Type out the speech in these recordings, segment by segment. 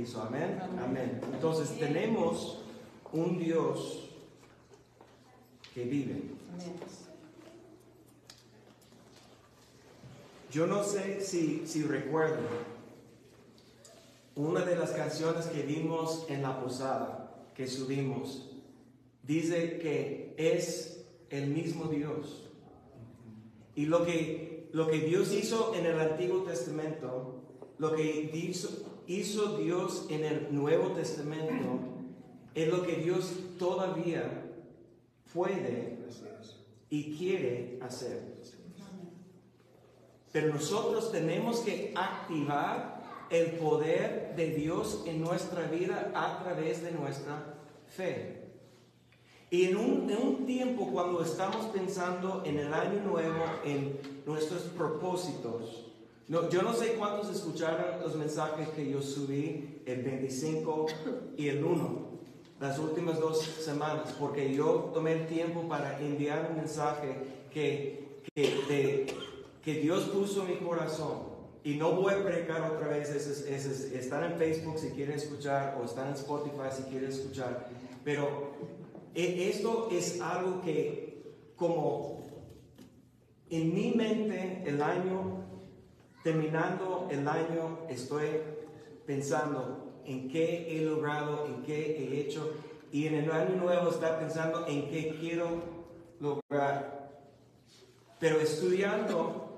Amén. Amén. Entonces tenemos un Dios que vive. Yo no sé si, si recuerdo una de las canciones que vimos en la posada, que subimos, dice que es el mismo Dios. Y lo que, lo que Dios hizo en el Antiguo Testamento, lo que hizo, hizo Dios en el Nuevo Testamento, es lo que Dios todavía puede y quiere hacer. Pero nosotros tenemos que activar el poder de Dios en nuestra vida a través de nuestra fe. Y en un, tiempo cuando estamos pensando en el año nuevo, en nuestros propósitos, no, yo no sé cuántos escucharon los mensajes que yo subí el 25 y el 1, las últimas dos semanas, porque yo tomé el tiempo para enviar un mensaje que, que, que Dios puso en mi corazón. Y no voy a predicar otra vez, están en Facebook si quieren escuchar o están en Spotify si quieren escuchar. Pero e, esto es algo que como en mi mente el año, terminando el año, estoy pensando en qué he logrado, en qué he hecho. Y en el año nuevo está pensando en qué quiero lograr. Pero estudiando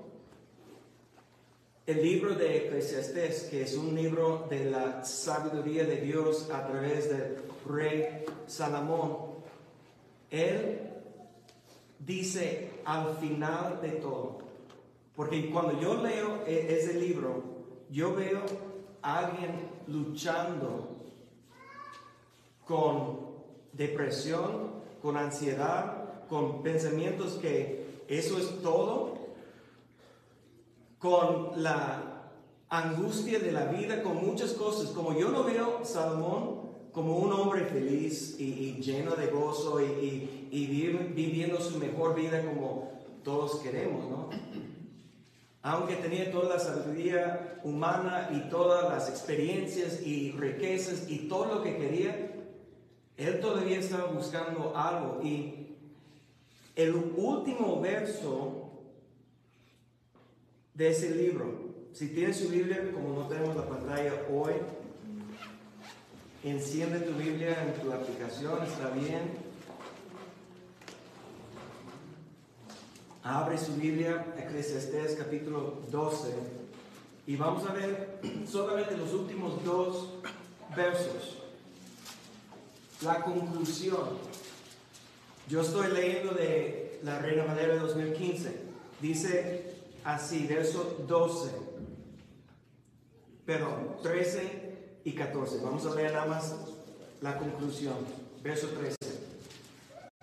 el libro de Eclesiastés, que es un libro de la sabiduría de Dios a través del rey Salomón, él dice al final de todo, porque cuando yo leo e-, ese libro, yo veo a alguien luchando con depresión, con ansiedad, con pensamientos que eso es todo, con la angustia de la vida, con muchas cosas. Como yo no veo Salomón como un hombre feliz y, lleno de gozo y, viviendo su mejor vida como todos queremos, ¿no? Aunque tenía toda la sabiduría humana y todas las experiencias y riquezas y todo lo que quería, él todavía estaba buscando algo. Y el último verso de ese libro, si tienes su Biblia, como no tenemos la pantalla hoy, Enciende tu Biblia en tu aplicación, está bien. Abre su Biblia, Eclesiastés capítulo 12, y vamos a ver solamente los últimos dos versos. La conclusión. Yo estoy leyendo de la Reina Madera de 2015. Dice así, verso 12, perdón, 13 y 14. Vamos a leer nada más la conclusión. Verso 13.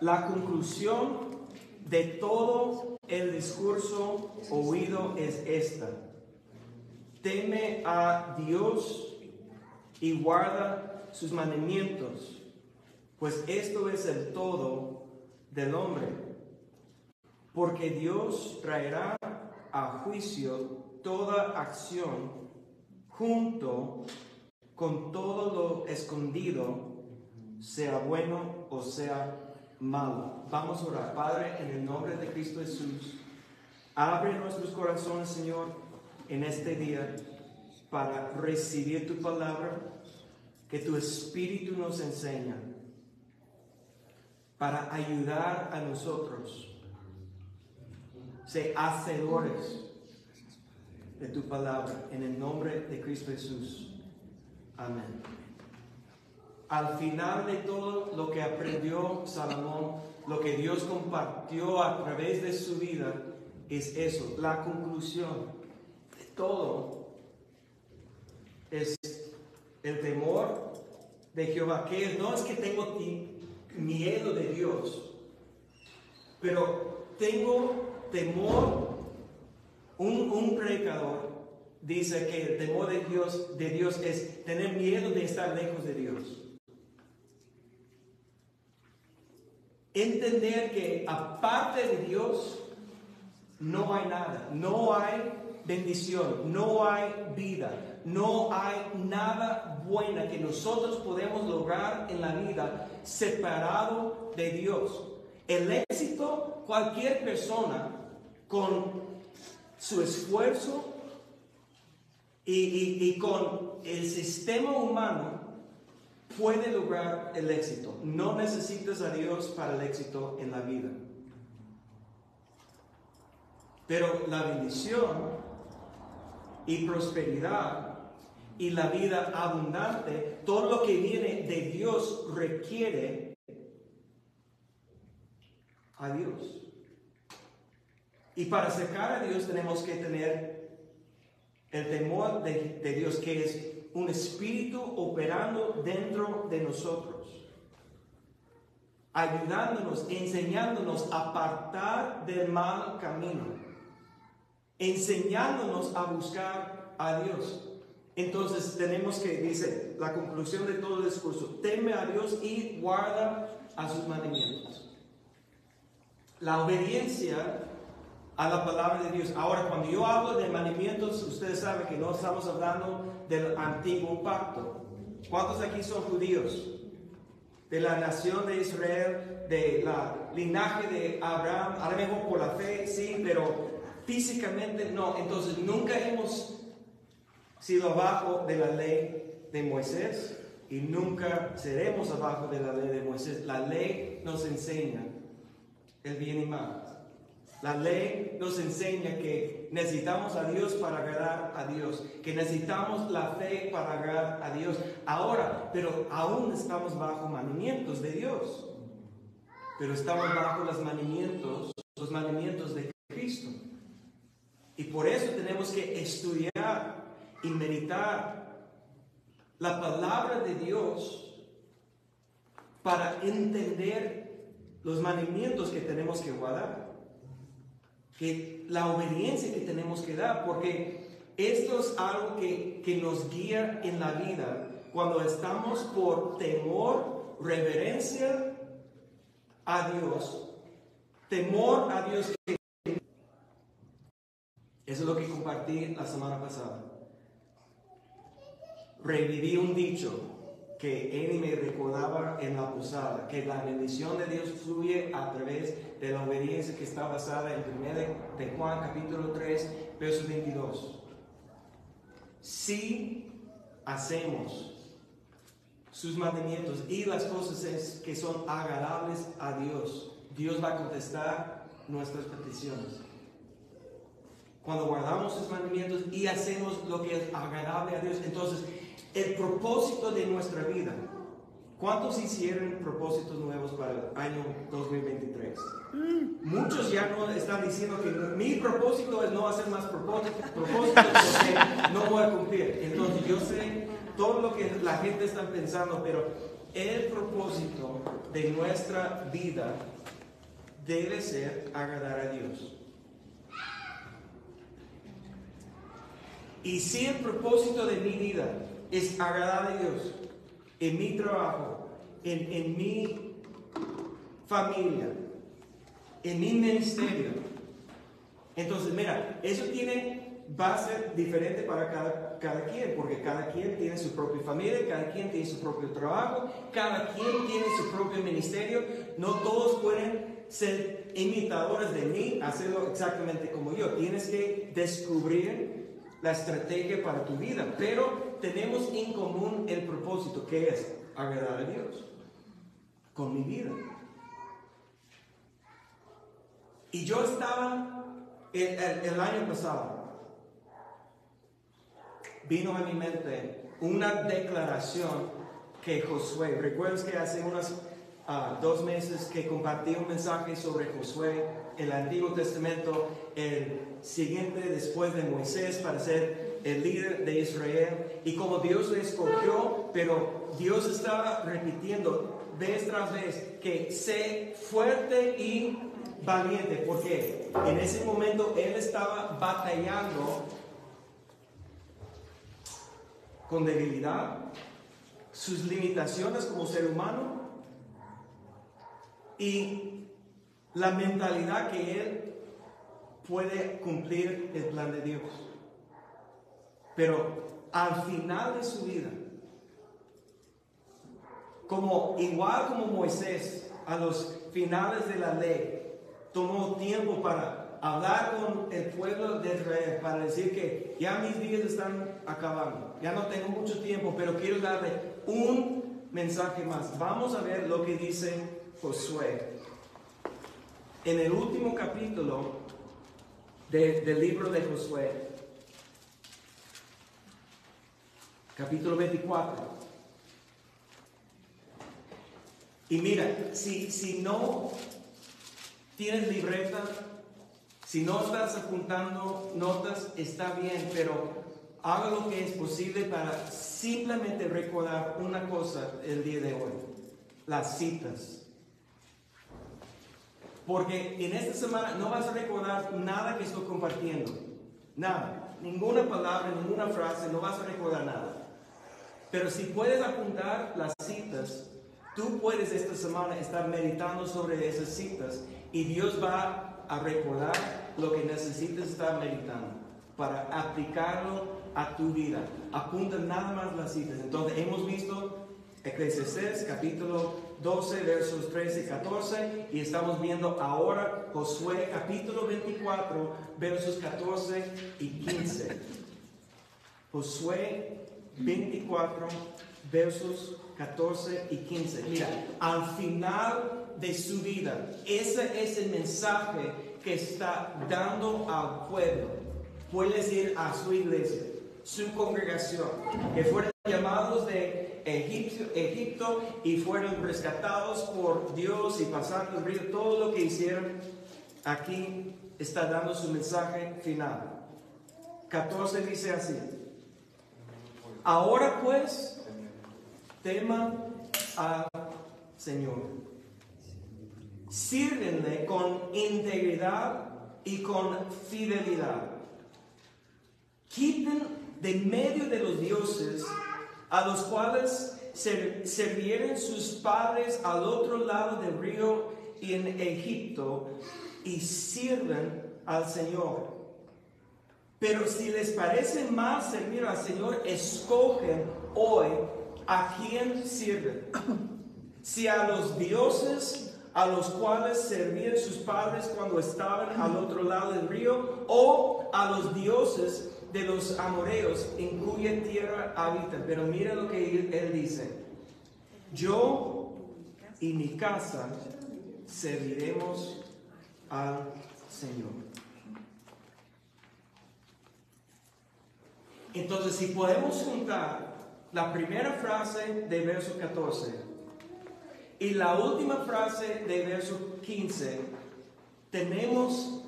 La conclusión de todo el discurso oído es esta. Teme a Dios y guarda sus mandamientos, pues esto es el todo del hombre. Porque Dios traerá a juicio toda acción junto con todo lo escondido, sea bueno o sea malo. Vamos a orar. Padre, en el nombre de Cristo Jesús, abre nuestros corazones, Señor, en este día para recibir tu palabra, que tu Espíritu nos enseña, para ayudar a nosotros, ser hacedores de tu palabra, en el nombre de Cristo Jesús. Amén. Al final de todo lo que aprendió Salomón, lo que Dios compartió a través de su vida, es eso, la conclusión de todo es el temor de Jehová, que no es que tengo miedo de Dios, pero tengo temor, un, un predicador dice que el temor de Dios, de Dios es tener miedo de estar lejos de Dios. Entender que aparte de Dios no hay nada, no hay bendición, no hay vida, no hay nada buena que nosotros podemos lograr en la vida separado de Dios. El éxito, cualquier persona con su esfuerzo y, y con el sistema humano puede lograr el éxito. No necesitas a Dios para el éxito en la vida. Pero la bendición y prosperidad y la vida abundante, todo lo que viene de Dios requiere a Dios. Y para acercar a Dios tenemos que tener el temor de, de Dios, que es un espíritu operando dentro de nosotros, ayudándonos, enseñándonos a apartar del mal camino enseñándonos a buscar a Dios. Entonces tenemos que, dice, la conclusión de todo el discurso, teme a Dios y guarda a sus mandamientos. La obediencia a la palabra de Dios. Ahora, cuando yo hablo de mandamientos, ustedes saben que no estamos hablando del antiguo pacto. ¿Cuántos aquí son judíos? De la nación de Israel, de la linaje de Abraham, a lo mejor por la fe, sí, pero Físicamente no. Entonces nunca hemos sido abajo de la ley de Moisés y nunca seremos abajo de la ley de Moisés. La ley nos enseña el bien y mal. La ley nos enseña que necesitamos a Dios para agradar a Dios, que necesitamos la fe para agradar a Dios. Ahora, pero aún estamos bajo mandamientos de Dios. Pero estamos bajo los mandamientos, los mandamientos de Cristo. Y por eso tenemos que estudiar y meditar la palabra de Dios para entender los mandamientos que tenemos que guardar, que la obediencia que tenemos que dar, porque esto es algo que, que nos guía en la vida cuando estamos por temor, reverencia a Dios, temor a Dios que eso es lo que compartí la semana pasada. Reviví un dicho que él me recordaba en la posada, que la bendición de Dios fluye a través de la obediencia que está basada en 1 de Juan capítulo 3, verso 22. Si hacemos sus mandamientos y las cosas que son agradables a Dios, Dios va a contestar nuestras peticiones cuando guardamos sus mandamientos y hacemos lo que es agradable a Dios. Entonces, el propósito de nuestra vida. ¿Cuántos hicieron propósitos nuevos para el año 2023? Muchos ya no están diciendo que mi propósito es no hacer más propósitos, porque no voy a cumplir. Entonces yo sé todo lo que la gente está pensando, pero el propósito de nuestra vida debe ser agradar a Dios. Y si el propósito de mi vida es agradar a Dios en mi trabajo, en, en mi familia, en mi ministerio, entonces mira, eso tiene, va a ser diferente para cada, cada quien, porque cada quien tiene su propia familia, cada quien tiene su propio trabajo, cada quien tiene su propio ministerio, no todos pueden ser imitadores de mí, hacerlo exactamente como yo. Tienes que descubrir la estrategia para tu vida, pero tenemos en común el propósito, que es agradar a Dios con mi vida. Y yo estaba el, año pasado, vino a mi mente una declaración que Josué, recuerdas que hace unos ah, dos meses que compartí un mensaje sobre Josué, el Antiguo Testamento, el siguiente después de Moisés para ser el líder de Israel y como Dios le escogió, pero Dios estaba repitiendo vez tras vez que sé fuerte y valiente, porque en ese momento él estaba batallando con debilidad, sus limitaciones como ser humano y la mentalidad que él puede cumplir el plan de Dios. Pero al final de su vida, como igual como Moisés a los finales de la ley, tomó tiempo para hablar con el pueblo de Israel, para decir que ya mis días están acabando, ya no tengo mucho tiempo, pero quiero darle un mensaje más. Vamos a ver lo que dice Josué. En el último capítulo del libro de Josué, capítulo 24. Y mira, si, si no tienes libreta, si no estás apuntando notas, está bien, pero haga lo que es posible para simplemente recordar una cosa el día de hoy, las citas. Porque en esta semana no vas a recordar nada que estoy compartiendo, nada, ninguna palabra, ninguna frase, no vas a recordar nada. Pero si puedes apuntar las citas, tú puedes esta semana estar meditando sobre esas citas y Dios va a recordar lo que necesitas estar meditando para aplicarlo a tu vida. Apunta nada más las citas. Entonces hemos visto Eclesiastes capítulo 12 versos 13 y 14 y estamos viendo ahora Josué capítulo 24 versos 14 y 15. Josué 24, versos 14 y 15. Mira, al final de su vida, ese es el mensaje que está dando al pueblo. Puede decir a su iglesia, su congregación, que fueron llamados de Egipto, y fueron rescatados por Dios y pasando el río, todo lo que hicieron, aquí está dando su mensaje final. 14 dice así. Ahora pues, teman al Señor. Sírvenle con integridad y con fidelidad. Quiten de medio de los dioses a los cuales servieron sus padres al otro lado del río en Egipto y sirven al Señor. Pero si les parece más servir al Señor, escogen hoy a quién sirven. Si a los dioses a los cuales servían sus padres cuando estaban al otro lado del río, o a los dioses de los amoreos en cuya tierra habitan. Pero mira lo que él dice. Yo y mi casa serviremos al Señor. Entonces, si podemos juntar la primera frase de verso 14 y la última frase de verso 15, tenemos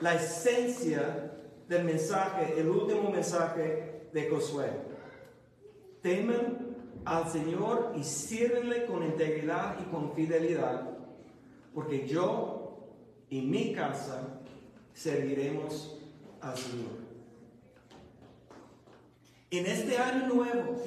la esencia del mensaje, el último mensaje de Josué. Temen al Señor y sírvenle con integridad y con fidelidad, porque yo y mi casa serviremos al Señor. En este año nuevo,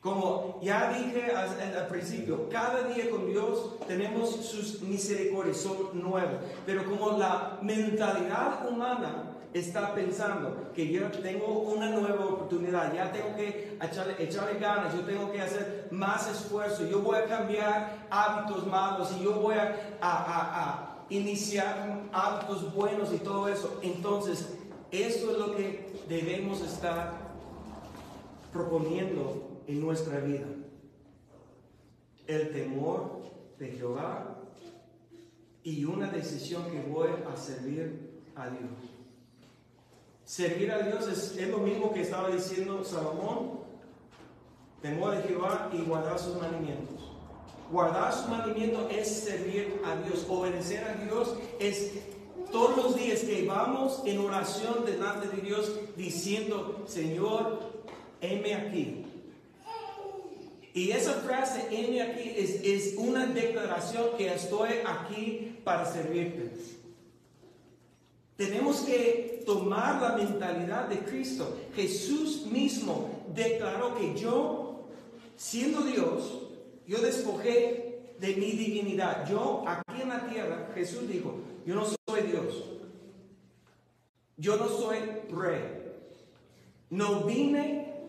como ya dije al, principio, cada día con Dios tenemos sus misericordias, son nuevas. Pero como la mentalidad humana está pensando que yo tengo una nueva oportunidad, ya tengo que echarle, ganas, yo tengo que hacer más esfuerzo, yo voy a cambiar hábitos malos y yo voy a, a iniciar hábitos buenos y todo eso. Entonces, eso es lo que debemos estar proponiendo en nuestra vida. El temor de Jehová y una decisión que voy a servir a Dios. Servir a Dios es, lo mismo que estaba diciendo Salomón. Temor de Jehová y guardar sus mandamientos. Guardar sus mandamientos es servir a Dios. Obedecer a Dios es todos los días que vamos en oración delante de Dios diciendo, Señor, heme aquí. Y esa frase, heme aquí, es, es una declaración que estoy aquí para servirte. Tenemos que tomar la mentalidad de Cristo. Jesús mismo declaró que yo, siendo Dios, yo despojé de mi divinidad. Yo aquí en la tierra, Jesús dijo, yo no soy Dios. Yo no soy rey. no vine,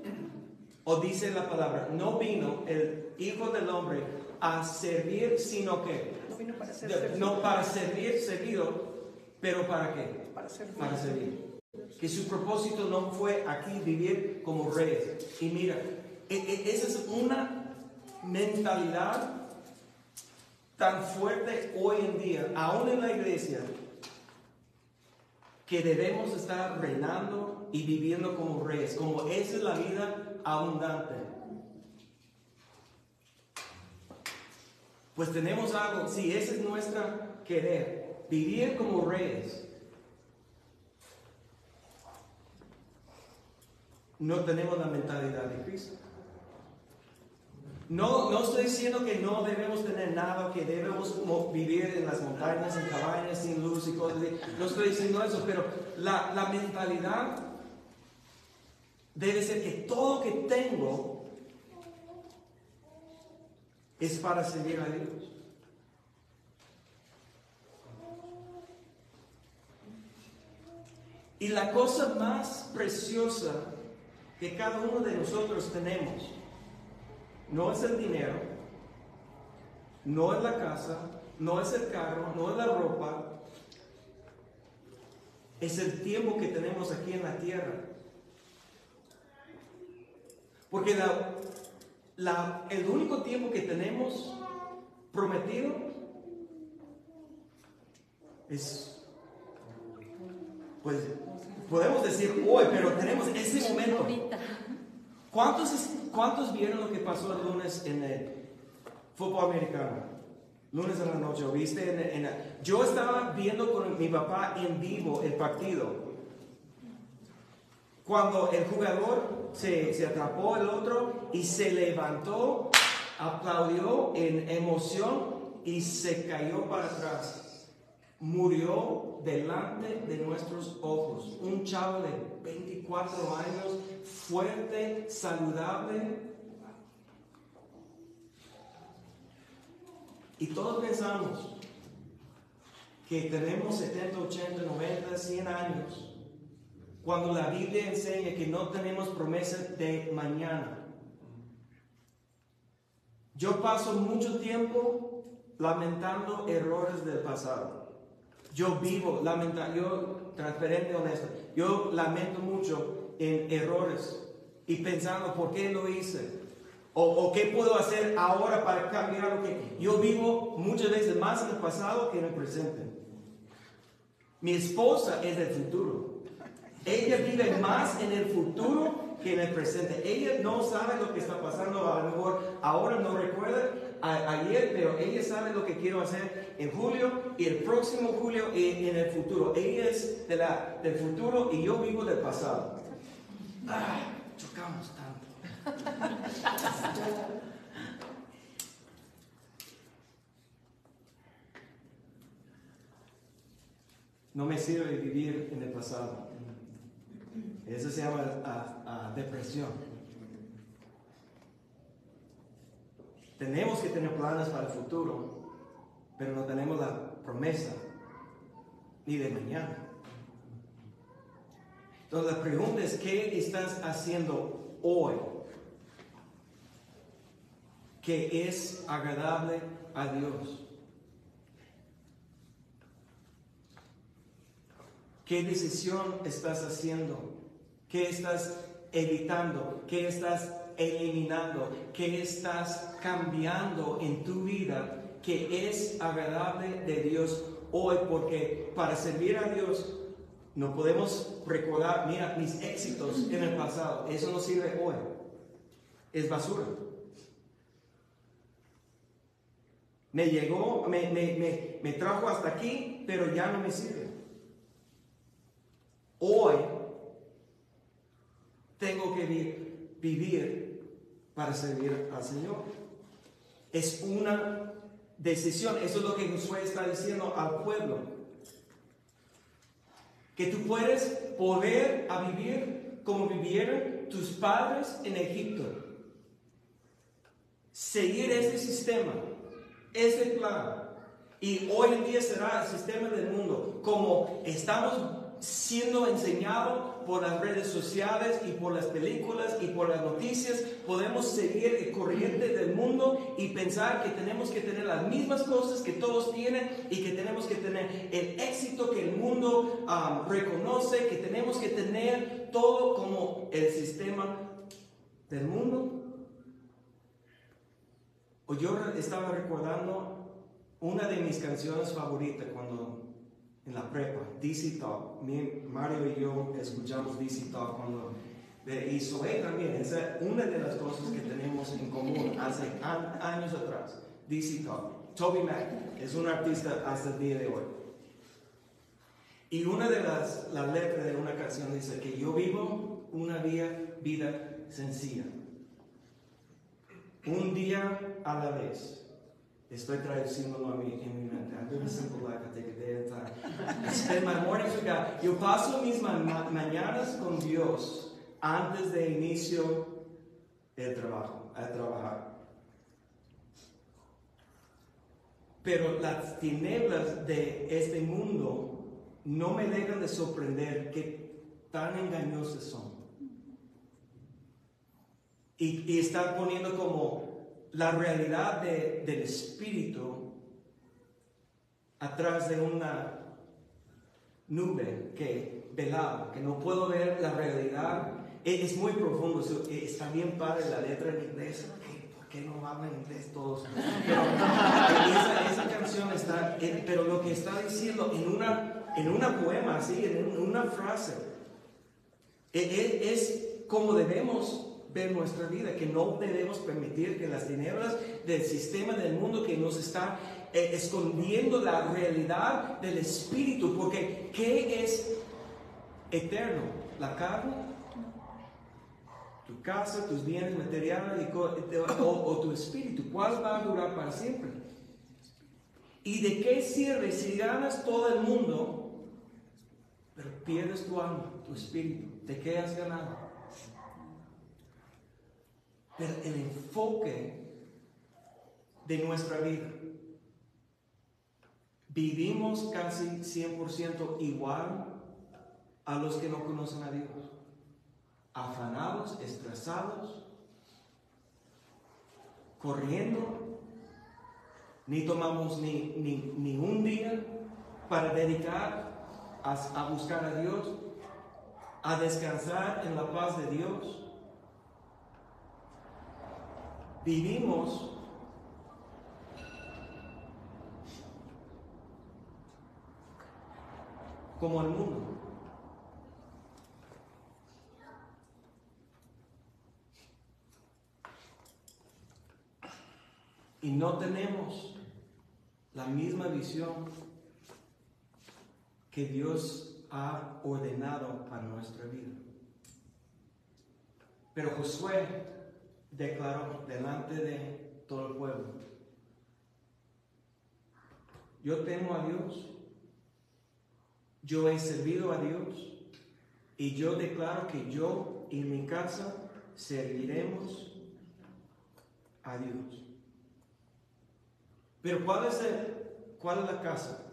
o dice la palabra, no vino el Hijo del Hombre a servir, sino que, No vino para ser servido. no para servir, servido, pero para qué? Para servir. Para servir. Que su propósito no fue aquí vivir como reyes. Y mira, e- e- esa es una mentalidad tan fuerte hoy en día, aún en la iglesia, que debemos estar reinando y viviendo como reyes, como esa es la vida abundante. Pues tenemos algo, si ese es nuestra querer, vivir como reyes, no tenemos la mentalidad de Cristo. No, no estoy diciendo que no debemos tener nada, que debemos mo- vivir en las montañas, en cabañas, sin luz y cosas. No estoy diciendo eso, pero la, la mentalidad debe ser que todo que tengo es para servir a Dios. Y la cosa más preciosa que cada uno de nosotros tenemos no es el dinero, no es la casa, no es el carro, no es la ropa, es el tiempo que tenemos aquí en la tierra. Porque la- el único tiempo que tenemos prometido es, pues, podemos decir hoy, pero tenemos ese momento. ¿Cuántos, ¿Cuántos vieron lo que pasó el lunes en el fútbol americano? Lunes en la noche, ¿o ¿viste? En- en yo estaba viendo con mi papá en vivo el partido. Cuando el jugador se, se atrapó el otro y se levantó, aplaudió en emoción y se cayó para atrás. Murió delante de nuestros ojos. Un chavo de 24 años, fuerte, saludable. Y todos pensamos que tenemos 70, 80, 90, 100 años cuando la Biblia enseña que no tenemos promesa de mañana. Yo paso mucho tiempo lamentando errores del pasado. Yo vivo lamentando, yo transparente, honesto, yo lamento mucho en errores y pensando por qué lo hice o, o qué puedo hacer ahora para cambiar lo que yo vivo muchas veces más en el pasado que en el presente. Mi esposa es del futuro. Ella vive más en el futuro que en el presente. Ella no sabe lo que está pasando, a lo mejor ahora no recuerda a- ayer, pero ella sabe lo que quiero hacer en julio y el próximo julio y en el futuro. Ella es de la, del futuro y yo vivo del pasado. Ah, chocamos tanto. No me sirve vivir en el pasado. Eso se llama ah, ah, depresión. Tenemos que tener planes para el futuro, pero no tenemos la promesa ni de mañana. Entonces la pregunta es, ¿qué estás haciendo hoy que es agradable a Dios? ¿Qué decisión estás haciendo? ¿Qué estás evitando? ¿Qué estás eliminando? ¿Qué estás cambiando en tu vida que es agradable de Dios hoy? Porque para servir a Dios no podemos recordar, mira, mis éxitos en el pasado. Eso no sirve hoy. Es basura. Me llegó, me, me, me, me trajo hasta aquí, pero ya no me sirve. Hoy tengo que vi- vivir para servir al Señor. Es una decisión. Eso es lo que Josué está diciendo al pueblo. Que tú puedes poder a vivir como vivieron tus padres en Egipto. Seguir este sistema, este plan. Y hoy en día será el sistema del mundo. Como estamos siendo enseñados por las redes sociales y por las películas y por las noticias, podemos seguir el corriente del mundo y pensar que tenemos que tener las mismas cosas que todos tienen y que tenemos que tener el éxito que el mundo um, reconoce, que tenemos que tener todo como el sistema del mundo. O yo estaba recordando una de mis canciones favoritas cuando en la prepa, DC Talk. Mario y yo escuchamos DC Talk cuando y Zoe también, esa es una de las cosas que tenemos en común hace años atrás. DC Talk. Toby Mac es un artista hasta el día de hoy. Y una de las, las letras de una canción dice que yo vivo una vida, vida sencilla. Un día a la vez. Estoy traduciéndolo a mí en mi mente. I'm doing simple life, I take a day at a time. Spend my mornings with God. Yo paso mis ma mañanas con Dios antes de inicio el trabajo, a trabajar. Pero las tinieblas de este mundo no me dejan de sorprender que tan engañosas son. Y, y están poniendo como la realidad del espíritu atrás de una nube que velada, que no puedo ver la realidad. E, es muy profundo, e, está bien padre la letra en inglés. ¿Por qué no hablan inglés todos? Pero esa, canción está, pero lo que está diciendo en una, en una poema, así, en una frase, e, es como debemos ver nuestra vida, que no debemos permitir que las tinieblas del sistema del mundo que nos está eh, escondiendo la realidad del espíritu, porque ¿qué es eterno? ¿La carne? ¿Tu casa, tus bienes materiales o, o tu espíritu? ¿Cuál va a durar para siempre? ¿Y de qué sirve si ganas todo el mundo, pero pierdes tu alma, tu espíritu? ¿De qué has ganado? Pero el enfoque de nuestra vida. Vivimos casi 100% igual a los que no conocen a Dios. Afanados, estresados, corriendo. Ni tomamos ni, ni, un día para dedicar a, a buscar a Dios, a descansar en la paz de Dios vivimos como el mundo. Y no tenemos la misma visión que Dios ha ordenado para nuestra vida. Pero Josué declaró delante de todo el pueblo, yo temo a Dios, yo he servido a Dios y yo declaro que yo y mi casa serviremos a Dios. Pero ¿cuál es, el, cuál es la casa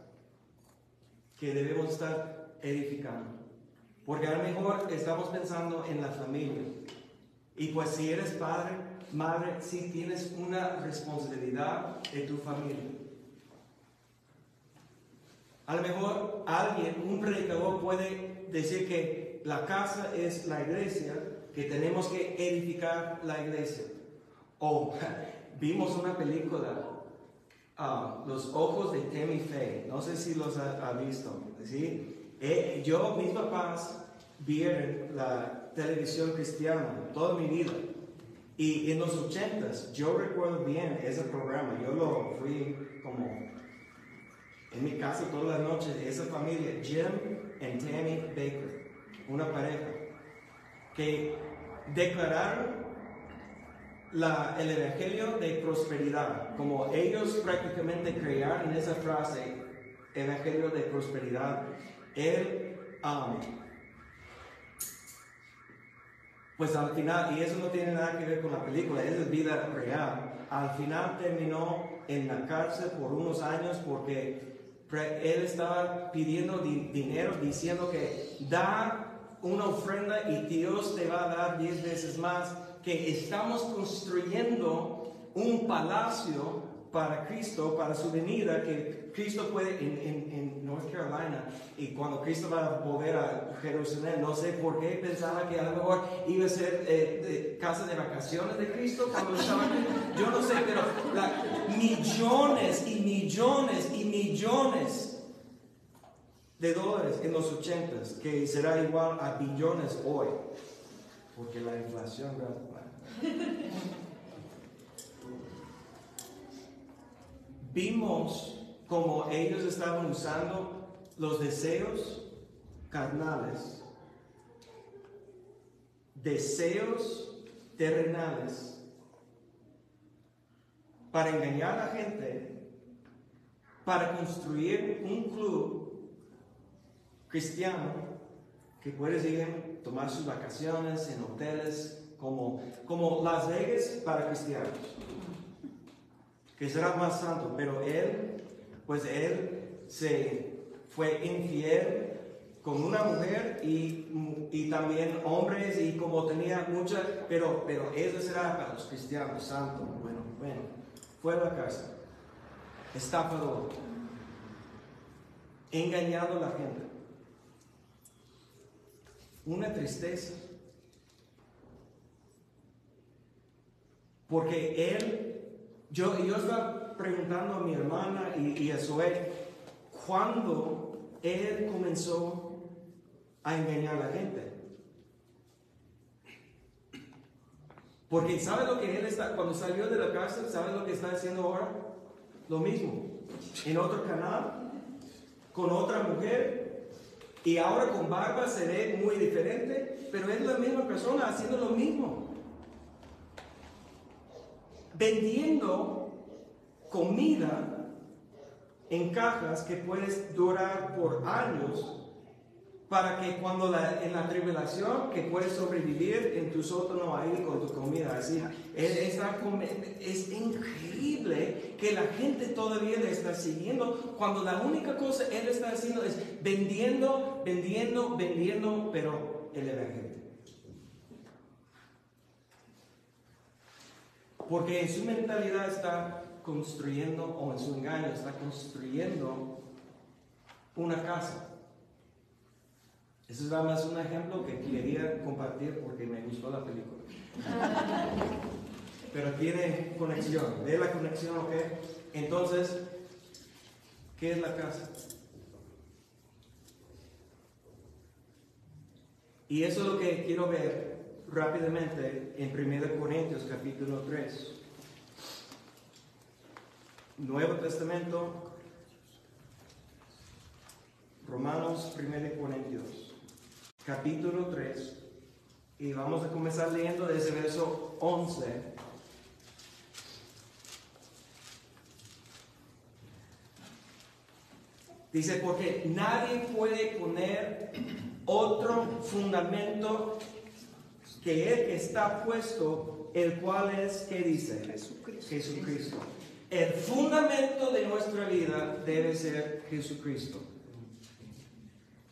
que debemos estar edificando? Porque a lo mejor estamos pensando en la familia, y pues si eres padre, madre, sí tienes una responsabilidad de tu familia. A lo mejor alguien, un predicador puede decir que la casa es la iglesia, que tenemos que edificar la iglesia. O vimos una película, ah, Los ojos de Tammy Faye, no sé si los ha, visto, ¿sí? Eh, yo, mis papás vieron la televisión cristiana toda mi vida. Y en los ochentas, yo recuerdo bien ese programa. Yo lo fui como en mi casa todas las noches. Esa familia, Jim y Tammy Baker, una pareja, que declararon la, el evangelio de prosperidad. Como ellos prácticamente crearon esa frase, evangelio de prosperidad, él um, pues al final, y eso no tiene nada que ver con la película, es vida real, al final terminó en la cárcel por unos años porque él estaba pidiendo dinero diciendo que da una ofrenda y Dios te va a dar diez veces más, que estamos construyendo un palacio para Cristo, para su venida, que Cristo puede en, en, en, North Carolina, y cuando Cristo va a volver a Jerusalén, no sé por qué pensaba que a lo mejor iba a ser eh, de casa de vacaciones de Cristo cuando estaba aquí. Yo no sé, pero la, millones y millones y millones de dólares en los ochentas, que será igual a billones hoy, porque la inflación... vimos como ellos estaban usando los deseos carnales, deseos terrenales, para engañar a la gente, para construir un club cristiano que puedes ir tomar sus vacaciones en hoteles como, como Las Vegas para cristianos que será más santo, pero él, pues él se fue infiel con una mujer y, y, también hombres y como tenía muchas, pero, pero eso será para los cristianos, santo, bueno, bueno, fue a la casa, estafador, engañado a la gente. Una tristeza. Porque él yo, yo estaba preguntando a mi hermana y, a Zoe, ¿cuándo él comenzó a engañar a la gente? Porque ¿sabe lo que él está, cuando salió de la cárcel, ¿sabe lo que está haciendo ahora? Lo mismo. En otro canal, con otra mujer, y ahora con barba se ve muy diferente, pero es la misma persona haciendo lo mismo vendiendo comida en cajas que puedes durar por años para que cuando en la tribulación que puedes sobrevivir en tu sótano ahí con tu comida. Así es, es increíble que la gente todavía le está siguiendo cuando la única cosa él está haciendo es vendiendo vendiendo vendiendo pero el evangelio Porque en su mentalidad está construyendo, o en su engaño está construyendo una casa. Ese es nada más un ejemplo que quería compartir porque me gustó la película. Pero tiene conexión. ¿Ve la conexión ok? Entonces, ¿qué es la casa? Y eso es lo que quiero ver rápidamente en 1 Corintios capítulo 3. Nuevo Testamento, Romanos 1 Corintios, capítulo 3. Y vamos a comenzar leyendo desde verso 11. Dice, porque nadie puede poner otro fundamento que Él está puesto, el cual es, ¿qué dice? Jesucristo. Jesucristo. El fundamento de nuestra vida debe ser Jesucristo.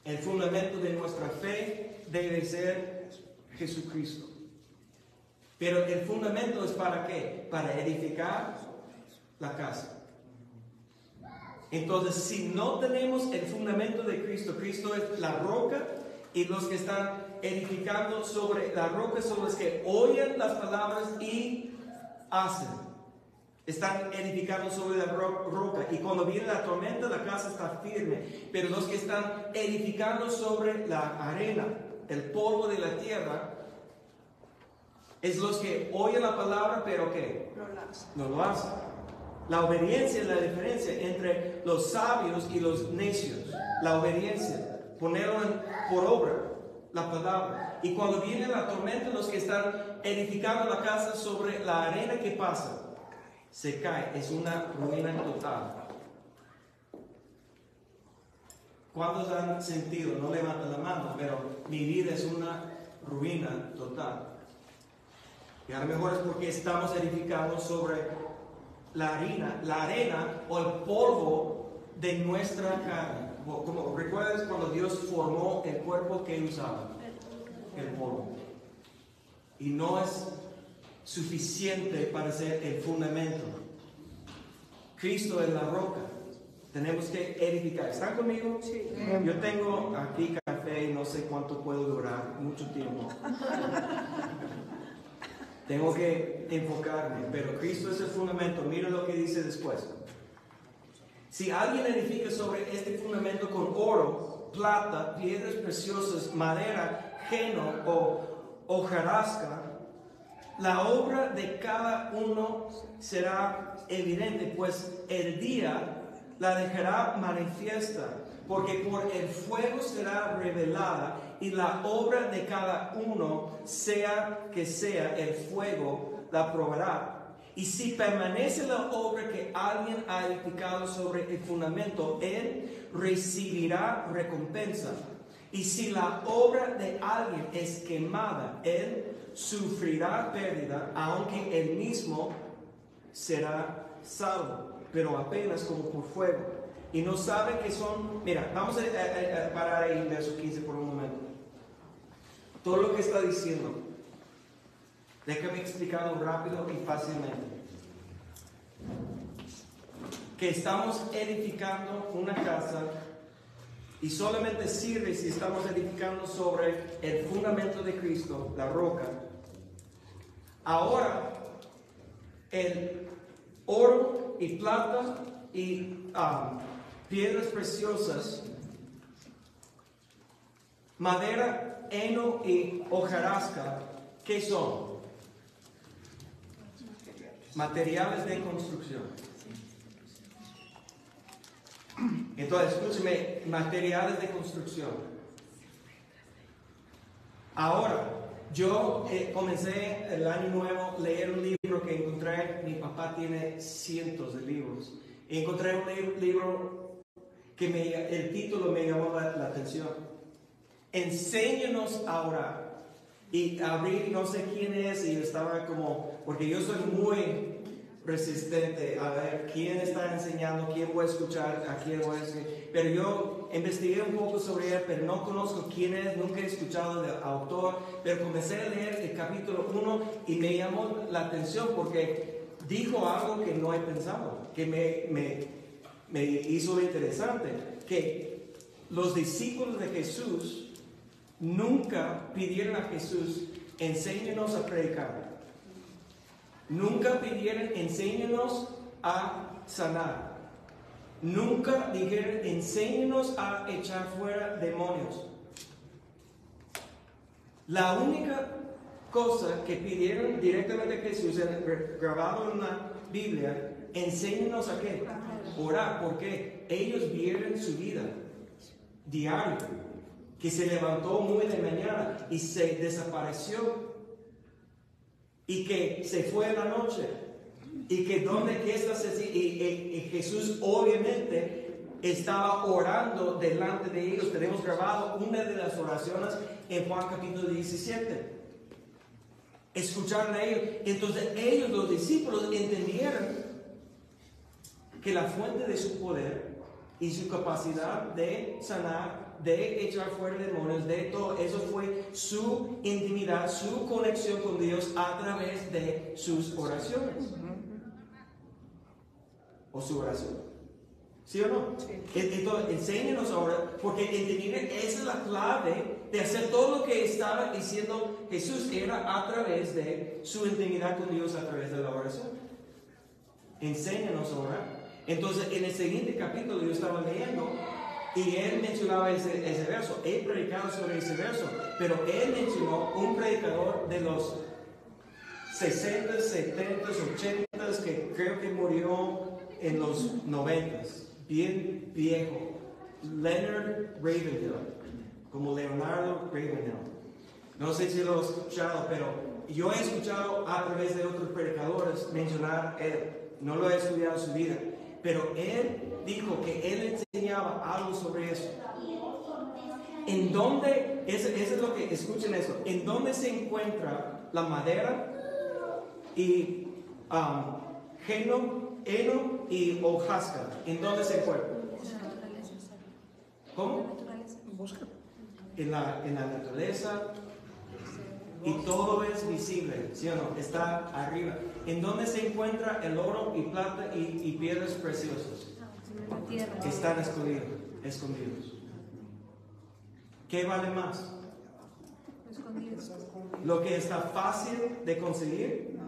El fundamento de nuestra fe debe ser Jesucristo. Pero el fundamento es para qué? Para edificar la casa. Entonces, si no tenemos el fundamento de Cristo, Cristo es la roca y los que están edificando sobre la roca son los que oyen las palabras y hacen. Están edificando sobre la roca y cuando viene la tormenta la casa está firme. Pero los que están edificando sobre la arena, el polvo de la tierra, es los que oyen la palabra pero que no lo hacen. La obediencia es la diferencia entre los sabios y los necios. La obediencia, ponerlo por obra la palabra. Y cuando viene la tormenta, los que están edificando la casa sobre la arena que pasa, se cae. Es una ruina total. ¿Cuántos han sentido? No levanten la mano, pero mi vida es una ruina total. Y a lo mejor es porque estamos edificando sobre la arena, la arena o el polvo de nuestra carne. Como recuerdas cuando Dios formó el cuerpo que usaba? el polvo. Y no es suficiente para ser el fundamento. Cristo es la roca. Tenemos que edificar. ¿Están conmigo? Sí. Yo tengo aquí café y no sé cuánto puedo durar, mucho tiempo. Tengo que enfocarme, pero Cristo es el fundamento. Mira lo que dice después. Si alguien edifica sobre este fundamento con oro, plata, piedras preciosas, madera, geno o hojarasca, la obra de cada uno será evidente, pues el día la dejará manifiesta, porque por el fuego será revelada y la obra de cada uno, sea que sea el fuego, la probará. Y si permanece la obra que alguien ha edificado sobre el fundamento, él recibirá recompensa. Y si la obra de alguien es quemada, él sufrirá pérdida, aunque él mismo será salvo, pero apenas como por fuego. Y no sabe que son, mira, vamos a, a- a parar ahí en verso 15 por un momento. Todo lo que está diciendo, déjame explicarlo rápido y fácilmente. Que estamos edificando una casa y solamente sirve si estamos edificando sobre el fundamento de Cristo, la roca. Ahora, el oro y plata y ah, piedras preciosas, madera, heno y hojarasca, ¿qué son? Materiales de construcción. Entonces, escúcheme, materiales de construcción. Ahora, yo eh, comencé el año nuevo a leer un libro que encontré, mi papá tiene cientos de libros, encontré un li- libro que me, el título me llamó la, la atención. Enséñanos a orar. Y abrí, no sé quién es, y estaba como, porque yo soy muy resistente a ver quién está enseñando, quién voy a escuchar, a quién voy a escuchar. Pero yo investigué un poco sobre él, pero no conozco quién es, nunca he escuchado del autor, pero comencé a leer el capítulo 1 y me llamó la atención porque dijo algo que no he pensado, que me, me, me hizo interesante, que los discípulos de Jesús nunca pidieron a Jesús, enséñanos a predicar. Nunca pidieron, enséñanos a sanar. Nunca dijeron, enséñanos a echar fuera demonios. La única cosa que pidieron directamente a Jesús, grabado en la Biblia, enséñanos a qué? Orar, porque ellos vieron su vida diario, que se levantó muy de mañana y se desapareció y que se fue en la noche y que donde que está y, y- y Jesús obviamente estaba orando delante de ellos. Tenemos grabado una de las oraciones en Juan capítulo 17. Escucharon a ellos. Entonces ellos, los discípulos, entendieron que la fuente de su poder y su capacidad de sanar, de echar fuera demonios, de todo eso fue su intimidad, su conexión con Dios a través de sus oraciones. O su oración. ¿Sí o no? Sí. Entonces, enséñanos ahora, porque entendieron, esa es la clave de hacer todo lo que estaba diciendo Jesús, era a través de su intimidad con Dios, a través de la oración. Enséñanos a orar. Entonces, en el siguiente capítulo yo estaba leyendo y él mencionaba ese, verso. He predicado sobre ese verso, pero él mencionó un predicador de los 60, 70, 80 que creo que murió en los 90, bien viejo. Leonard Ravenhill, como Leonardo Ravenhill. No sé si lo he escuchado, pero yo he escuchado a través de otros predicadores mencionar él. No lo he estudiado su vida, pero él dijo que él enseñaba algo sobre eso. ¿En dónde, eso, eso es lo que, escuchen eso, en dónde se encuentra la madera y um, geno, heno y hojarasca? ¿En dónde se encuentra? ¿Cómo? En la, en la naturaleza, y todo es visible, ¿sí o no? Está arriba. ¿En dónde se encuentra el oro y plata y, y piedras preciosas? Están escondidos, escondidos. ¿Qué vale más? Escondidos. Lo que está fácil de conseguir.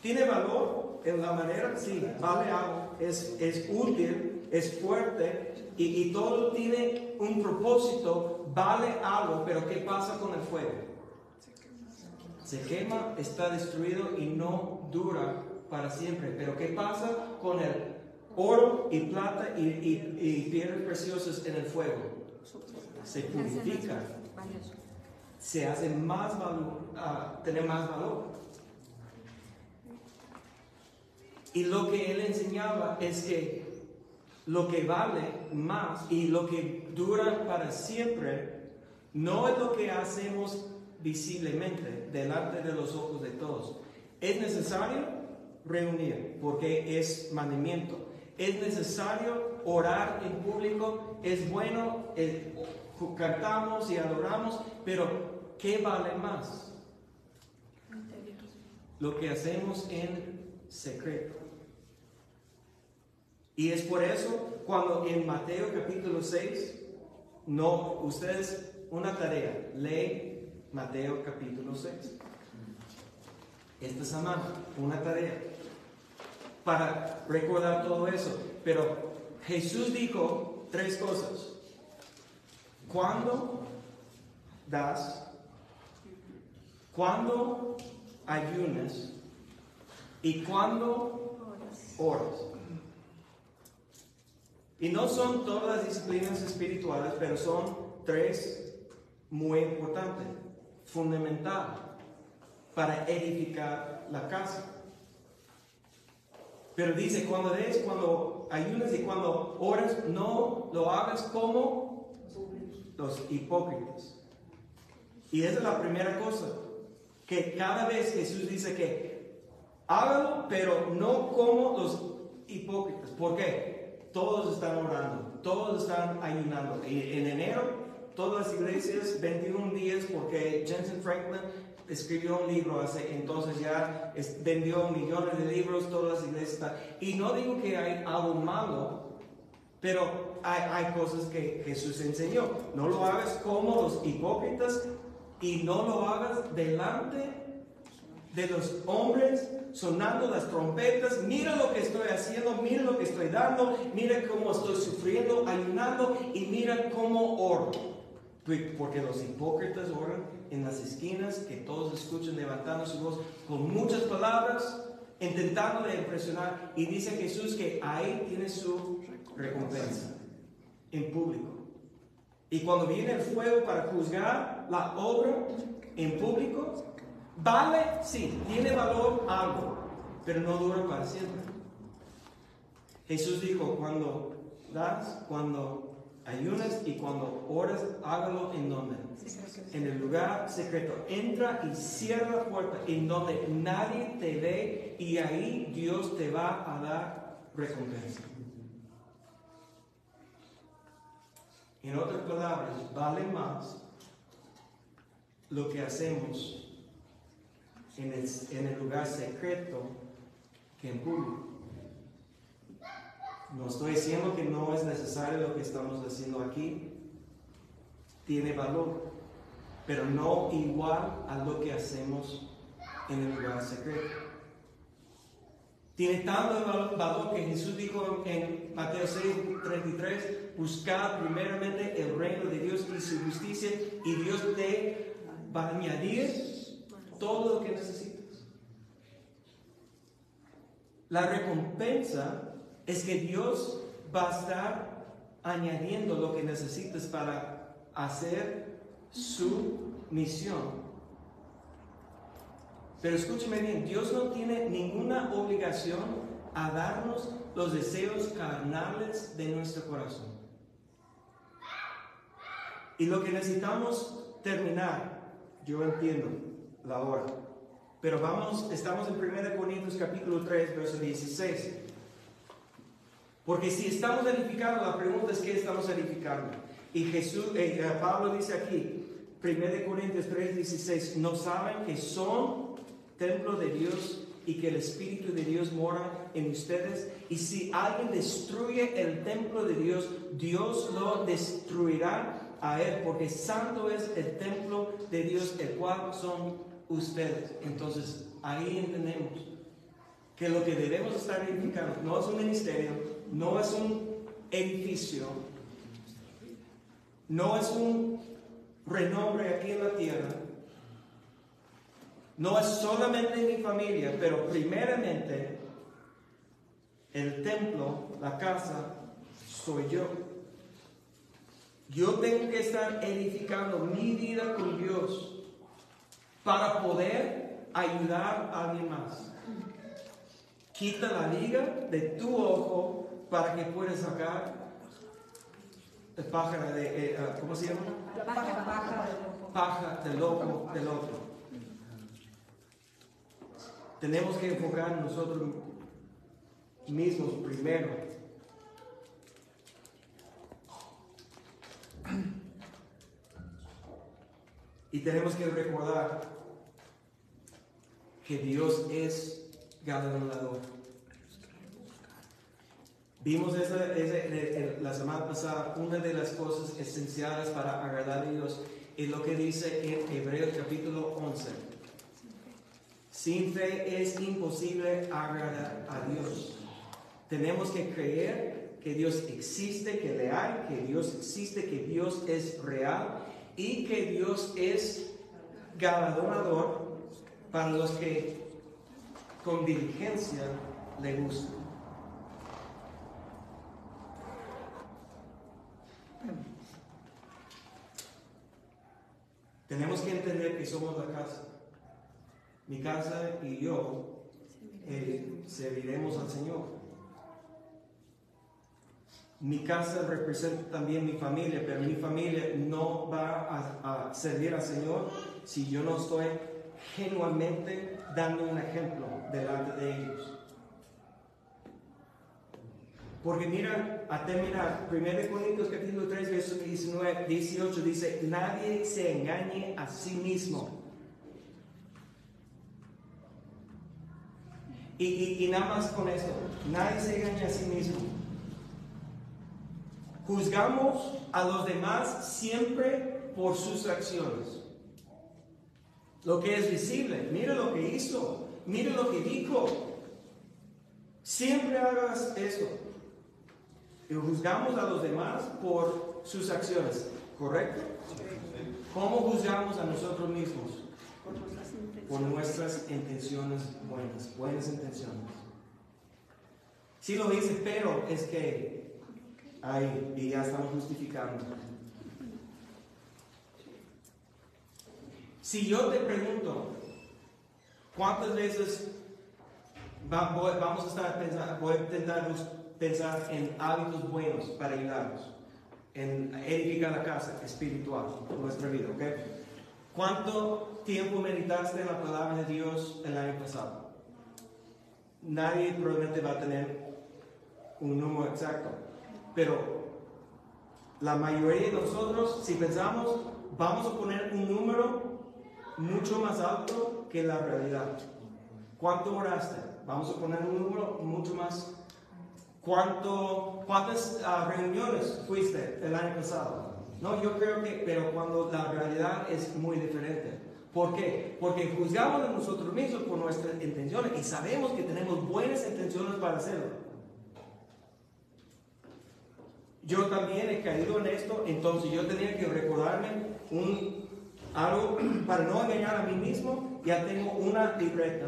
¿Tiene valor en la manera? Sí, vale algo. Es, es útil, es fuerte y, y todo tiene un propósito, vale algo, pero ¿qué pasa con el fuego? Se quema, está destruido y no dura para siempre. Pero ¿qué pasa con el oro y plata y, y- y piedras preciosas en el fuego? Se purifica, se hace más valor, ah, tener más valor. Y lo que él enseñaba es que lo que vale más y lo que dura para siempre no es lo que hacemos visiblemente delante de los ojos de todos. Es necesario reunir porque es mandamiento. Es necesario orar en público. Es bueno, eh, cantamos y adoramos, pero ¿qué vale más? Lo que hacemos en secreto. Y es por eso cuando en Mateo capítulo 6, no, ustedes, una tarea, lee Mateo capítulo 6. Esta semana, una tarea para recordar todo eso. Pero Jesús dijo tres cosas. ¿Cuándo das? ¿Cuándo ayunas? ¿Y Horas. oras? Y no son todas las disciplinas espirituales, pero son tres muy importantes, fundamental para edificar la casa. Pero dice, cuando des, cuando ayunas y cuando oras, no lo hagas como los hipócritas. Y esa es la primera cosa, que cada vez Jesús dice que hágalo, pero no como los hipócritas. ¿Por qué? Todos están orando, todos están ayunando. Y en enero, todas las iglesias, 21 días, porque Jensen Franklin escribió un libro hace entonces ya vendió millones de libros, todas las iglesias. Y no digo que hay algo malo, pero hay cosas que Jesús enseñó. No lo hagas como los hipócritas y no lo hagas delante de los hombres sonando las trompetas. Mira lo que estoy haciendo, mira lo que estoy dando, mira cómo estoy sufriendo, ayunando y mira cómo oro. Porque los hipócritas oran en las esquinas, que todos escuchan levantando su voz con muchas palabras, intentando de impresionar. Y dice Jesús que ahí tiene su recompensa, en público. Y cuando viene el fuego para juzgar la obra en público, vale, sí, tiene valor algo, pero no dura para siempre. Jesús dijo, cuando das, cuando ayunas y cuando oras, hágalo en donde? En el lugar secreto. Entra y cierra la puerta en donde nadie te ve y ahí Dios te va a dar recompensa. En otras palabras, vale más lo que hacemos en el, en el lugar secreto que en público. No estoy diciendo que no es necesario lo que estamos haciendo aquí. Tiene valor, pero no igual a lo que hacemos en el lugar secreto. Tiene tanto val- valor que Jesús dijo en Mateo 6, 33, buscad primeramente el reino de Dios y su justicia y Dios te va a añadir todo lo que necesitas. La recompensa es que Dios va a estar añadiendo lo que necesitas para hacer su misión. Pero escúcheme bien, Dios no tiene ninguna obligación a darnos los deseos carnales de nuestro corazón. Y lo que necesitamos terminar, yo entiendo la hora, pero vamos, estamos en 1 Corintios capítulo 3, verso 16. Porque si estamos edificando, la pregunta es qué estamos edificando. Y Jesús, eh, eh, Pablo dice aquí, 1 Corintios 3:16, no saben que son templo de Dios y que el Espíritu de Dios mora en ustedes. Y si alguien destruye el templo de Dios, Dios lo destruirá a él, porque santo es el templo de Dios, el cual son ustedes. Entonces, ahí entendemos que lo que debemos estar edificando no es un ministerio, no es un edificio, no es un renombre aquí en la tierra, no es solamente mi familia, pero primeramente el templo, la casa, soy yo. Yo tengo que estar edificando mi vida con Dios para poder ayudar a alguien más. Quita la liga de tu ojo para que puedas sacar el pájaro de, eh, ah, ¿cómo se llama? Paja, paja. Paja del ojo del otro. Tenemos que enfocar en nosotros mismos primero. Y tenemos que recordar que Dios es galardonador. Vimos esa- eh, la semana pasada, una de las cosas esenciales para agradar a Dios es lo que dice en Hebreos capítulo 11. Sin fe es imposible agradar a Dios. Tenemos que creer que Dios existe, que le hay, que Dios existe, que Dios es real y que Dios es galardonador para los que con diligencia le gustan. Tenemos que entender que somos la casa. Mi casa y yo eh, serviremos al Señor. Mi casa representa también mi familia, pero mi familia no va a, a servir al Señor si yo no estoy genuinamente dando un ejemplo delante de ellos. Porque mira, a terminar, 1 Corintios capítulo 3, verso 19, 18 dice, nadie se engañe a sí mismo. Y, y- nada más con esto, nadie se engaña a sí mismo. Juzgamos a los demás siempre por sus acciones. Lo que es visible, mire lo que hizo, mire lo que dijo. Siempre hagas esto. Y juzgamos a los demás por sus acciones, ¿correcto? ¿Cómo juzgamos a nosotros mismos? Por nuestras intenciones. buenas, buenas intenciones. Sí lo dice, pero es que ahí y ya estamos justificando. Si yo te pregunto, ¿cuántas veces vamos a estar pensando, voy a intentar pensar en hábitos buenos para ayudarnos, en edificar la casa espiritual, nuestra vida, ¿ok? ¿Cuánto tiempo meditaste en la palabra de Dios el año pasado? Nadie probablemente va a tener un número exacto, pero la mayoría de nosotros, si pensamos, vamos a poner un número mucho más alto que la realidad. ¿Cuánto oraste? Vamos a poner un número mucho más. ¿Cuánto, ¿Cuántas ah, reuniones fuiste el año pasado? No, yo creo que, pero cuando la realidad es muy diferente. ¿Por qué? Porque juzgamos a nosotros mismos por nuestras intenciones y sabemos que tenemos buenas intenciones para hacerlo. Yo también he caído en esto, entonces yo tenía que recordarme un, algo para no engañar a mí mismo. Ya tengo una libreta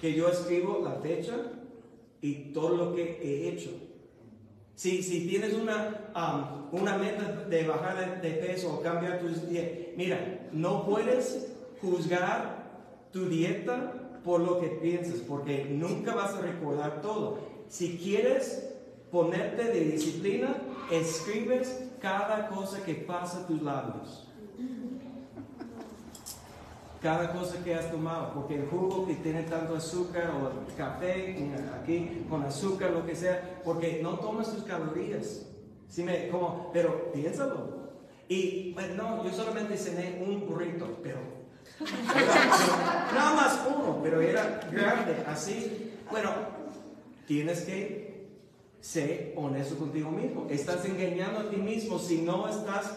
que yo escribo la fecha y todo lo que he hecho. Si, si tienes una, una meta de bajar de, de peso o cambiar tus dietas, mira, no puedes juzgar tu dieta por lo que piensas, porque nunca vas a recordar todo. Si quieres ponerte de disciplina, escribes cada cosa que pasa a tus labios. Cada cosa que has tomado, porque el jugo que tiene tanto azúcar o el café aquí con azúcar, lo que sea, porque no tomas tus calorías. Sí me, como, pero piénsalo. Y, bueno, no, yo solamente cené un burrito, pero, nada más uno, pero era grande, así. Bueno, tienes que ser honesto contigo mismo. Estás engañando a ti mismo si no estás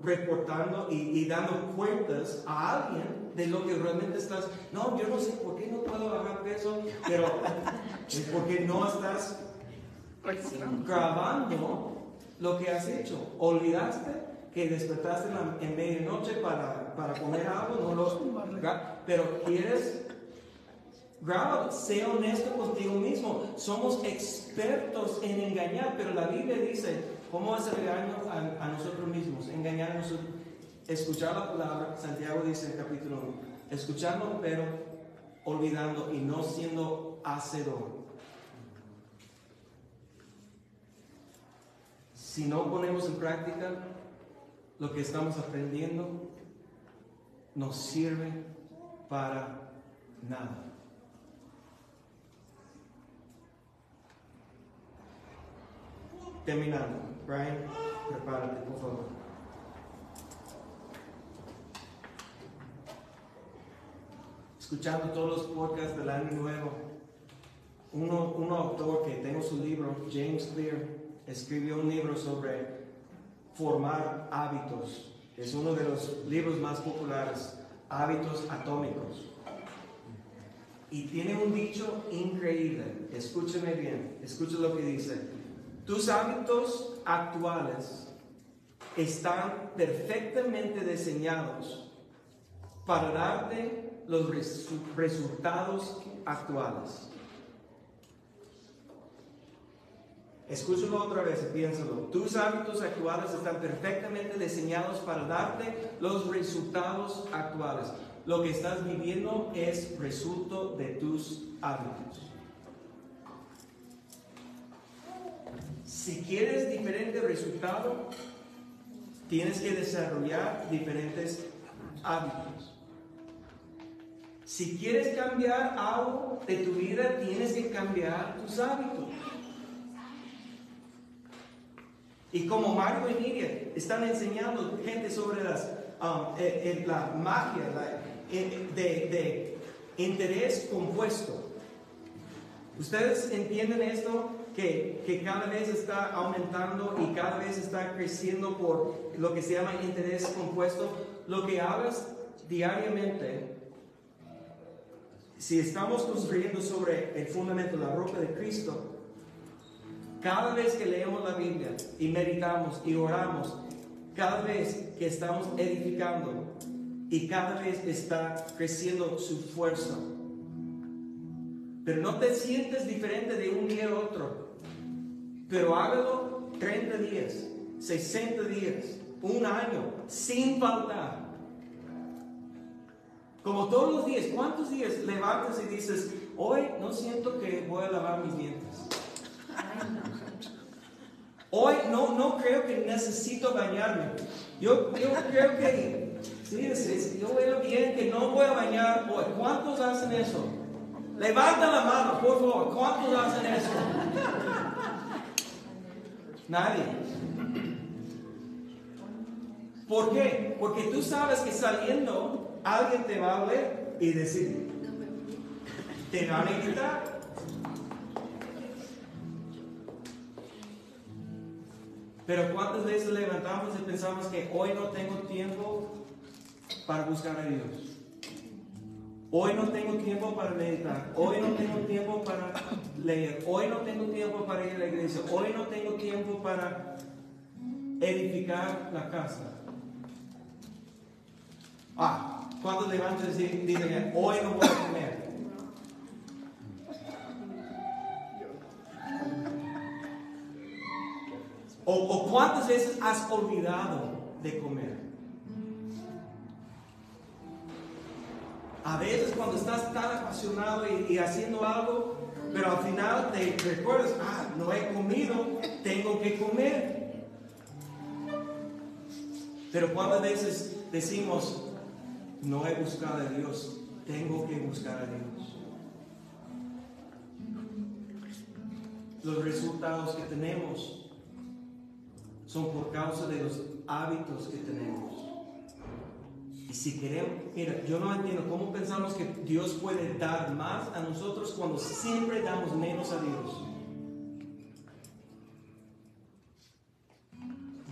reportando y dando cuentas a alguien de lo que realmente estás. No, yo no sé por qué no puedo bajar peso, pero es porque no estás grabando lo que has hecho. Olvidaste que despertaste en, la- en medianoche para, para comer algo, no lo, pero quieres Grábalo, sé honesto contigo mismo. Somos expertos en engañar, pero la Biblia dice, ¿cómo es engaño a, a nosotros mismos? Engañar a nosotros. Escuchar la palabra, Santiago dice en el capítulo 1, escuchando pero olvidando y no siendo hacedor. Si no ponemos en práctica lo que estamos aprendiendo, nos sirve para nada. Terminando. Brian, prepárate, por favor. Escuchando todos los podcasts del año nuevo, uno, un autor que tengo su libro, James Clear, escribió un libro sobre formar hábitos. Es uno de los libros más populares, Hábitos Atómicos. Y tiene un dicho increíble. Escúcheme bien, escuche lo que dice. Tus hábitos actuales están perfectamente diseñados para darte los resu- resultados actuales. Escúchalo otra vez piénsalo. Tus hábitos actuales están perfectamente diseñados para darte los resultados actuales. Lo que estás viviendo es resultado de tus hábitos. Si quieres diferente resultado, tienes que desarrollar diferentes hábitos. Si quieres cambiar algo de tu vida, tienes que cambiar tus hábitos. Y como Marco y Nidia están enseñando gente sobre las, um, eh, eh, la magia eh, de, de interés compuesto. ¿Ustedes entienden esto? Que, que cada vez está aumentando y cada vez está creciendo por lo que se llama interés compuesto. Lo que hagas diariamente, si estamos construyendo sobre el fundamento, la roca de Cristo, cada vez que leemos la Biblia y meditamos y oramos, cada vez que estamos edificando y cada vez está creciendo su fuerza. Pero no te sientes diferente de un día a otro. Pero hágalo 30 días, 60 días, un año, sin faltar. Como todos los días, ¿cuántos días levantas y dices, hoy no siento que voy a lavar mis dientes? Hoy no, no creo que necesito bañarme. Yo, yo creo que, sí, yo veo bien que no voy a bañar hoy. ¿Cuántos hacen eso? Levanta la mano, por favor. ¿Cuántos hacen eso? Nadie. ¿Por qué? Porque tú sabes que saliendo alguien te va a ver y decir, te van a gritar. Pero cuántas veces levantamos y pensamos que hoy no tengo tiempo para buscar a Dios. Hoy no tengo tiempo para meditar. Hoy no tengo tiempo para leer. Hoy no tengo tiempo para ir a la iglesia. Hoy no tengo tiempo para edificar la casa. Ah, cuando levantas y dicen, hoy no voy a comer. O, o cuántas veces has olvidado de comer. A veces cuando estás tan apasionado y, y haciendo algo, pero al final te recuerdas, ah, no he comido, tengo que comer. Pero cuántas veces decimos, no he buscado a Dios, tengo que buscar a Dios. Los resultados que tenemos son por causa de los hábitos que tenemos. Y si queremos, mira, yo no entiendo cómo pensamos que Dios puede dar más a nosotros cuando siempre damos menos a Dios.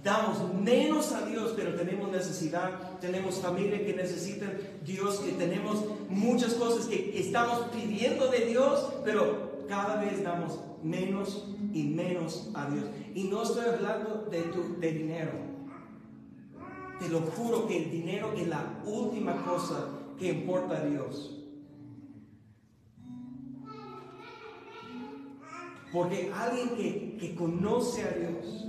Damos menos a Dios, pero tenemos necesidad, tenemos familia que necesitan Dios, que tenemos muchas cosas que estamos pidiendo de Dios, pero cada vez damos menos y menos a Dios. Y no estoy hablando de, tu, de dinero. Te lo juro que el dinero es la última cosa que importa a Dios. Porque alguien que, que conoce a Dios,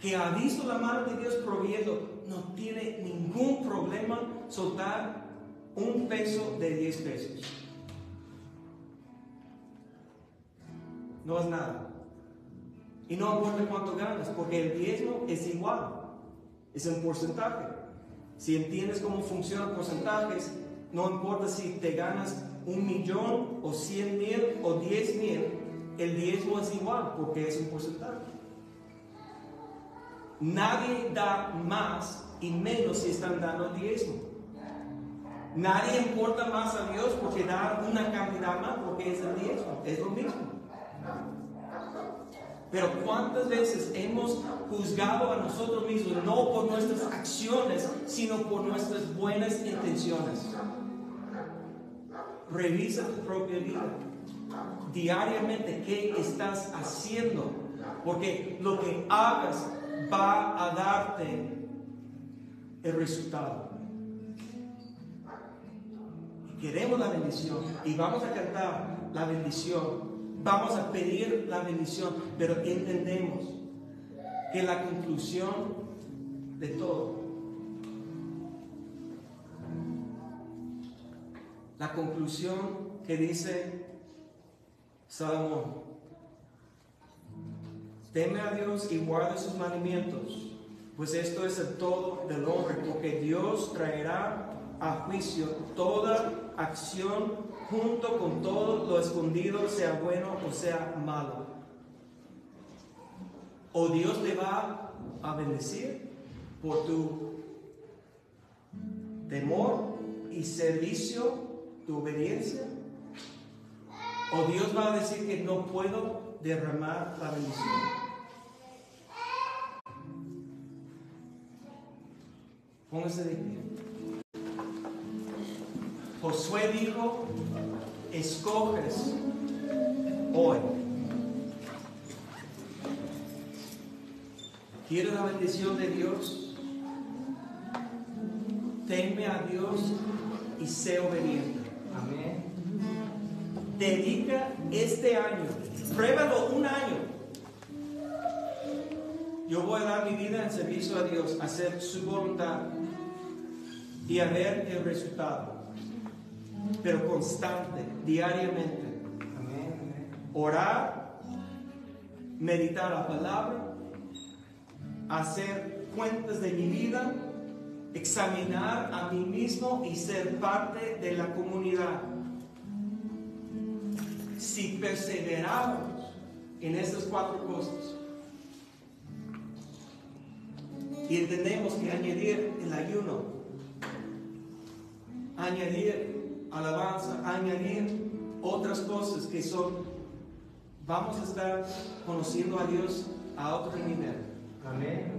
que ha visto la mano de Dios proviendo, no tiene ningún problema soltar un peso de 10 pesos. No es nada. Y no importa cuánto ganas, porque el diezmo es igual, es un porcentaje. Si entiendes cómo funcionan porcentajes, no importa si te ganas un millón o cien mil o diez mil, el diezmo es igual porque es un porcentaje. Nadie da más y menos si están dando el diezmo. Nadie importa más a Dios porque da una cantidad más porque es el diezmo. Es lo mismo. Pero cuántas veces hemos juzgado a nosotros mismos, no por nuestras acciones, sino por nuestras buenas intenciones. Revisa tu propia vida. Diariamente, ¿qué estás haciendo? Porque lo que hagas va a darte el resultado. Queremos la bendición y vamos a cantar la bendición. Vamos a pedir la bendición, pero entendemos que la conclusión de todo, la conclusión que dice Salomón, Teme a Dios y guarde sus mandamientos, pues esto es el todo del hombre, porque Dios traerá a juicio toda acción junto con todo lo escondido, sea bueno o sea malo. O Dios te va a bendecir por tu temor y servicio, tu obediencia. O Dios va a decir que no puedo derramar la bendición. Póngase de pie. Josué dijo, escoges hoy. ¿Quieres la bendición de Dios? Teme a Dios y sé obediente. Amén. Dedica este año, pruébalo un año. Yo voy a dar mi vida en servicio a Dios, a hacer su voluntad y a ver el resultado. Pero constante, diariamente. Orar, meditar la palabra, hacer cuentas de mi vida, examinar a mí mismo y ser parte de la comunidad. Si perseveramos en estas cuatro cosas y entendemos que añadir el ayuno, añadir alabanza, añadir otras cosas que son, vamos a estar conociendo a Dios a otro nivel. Amén.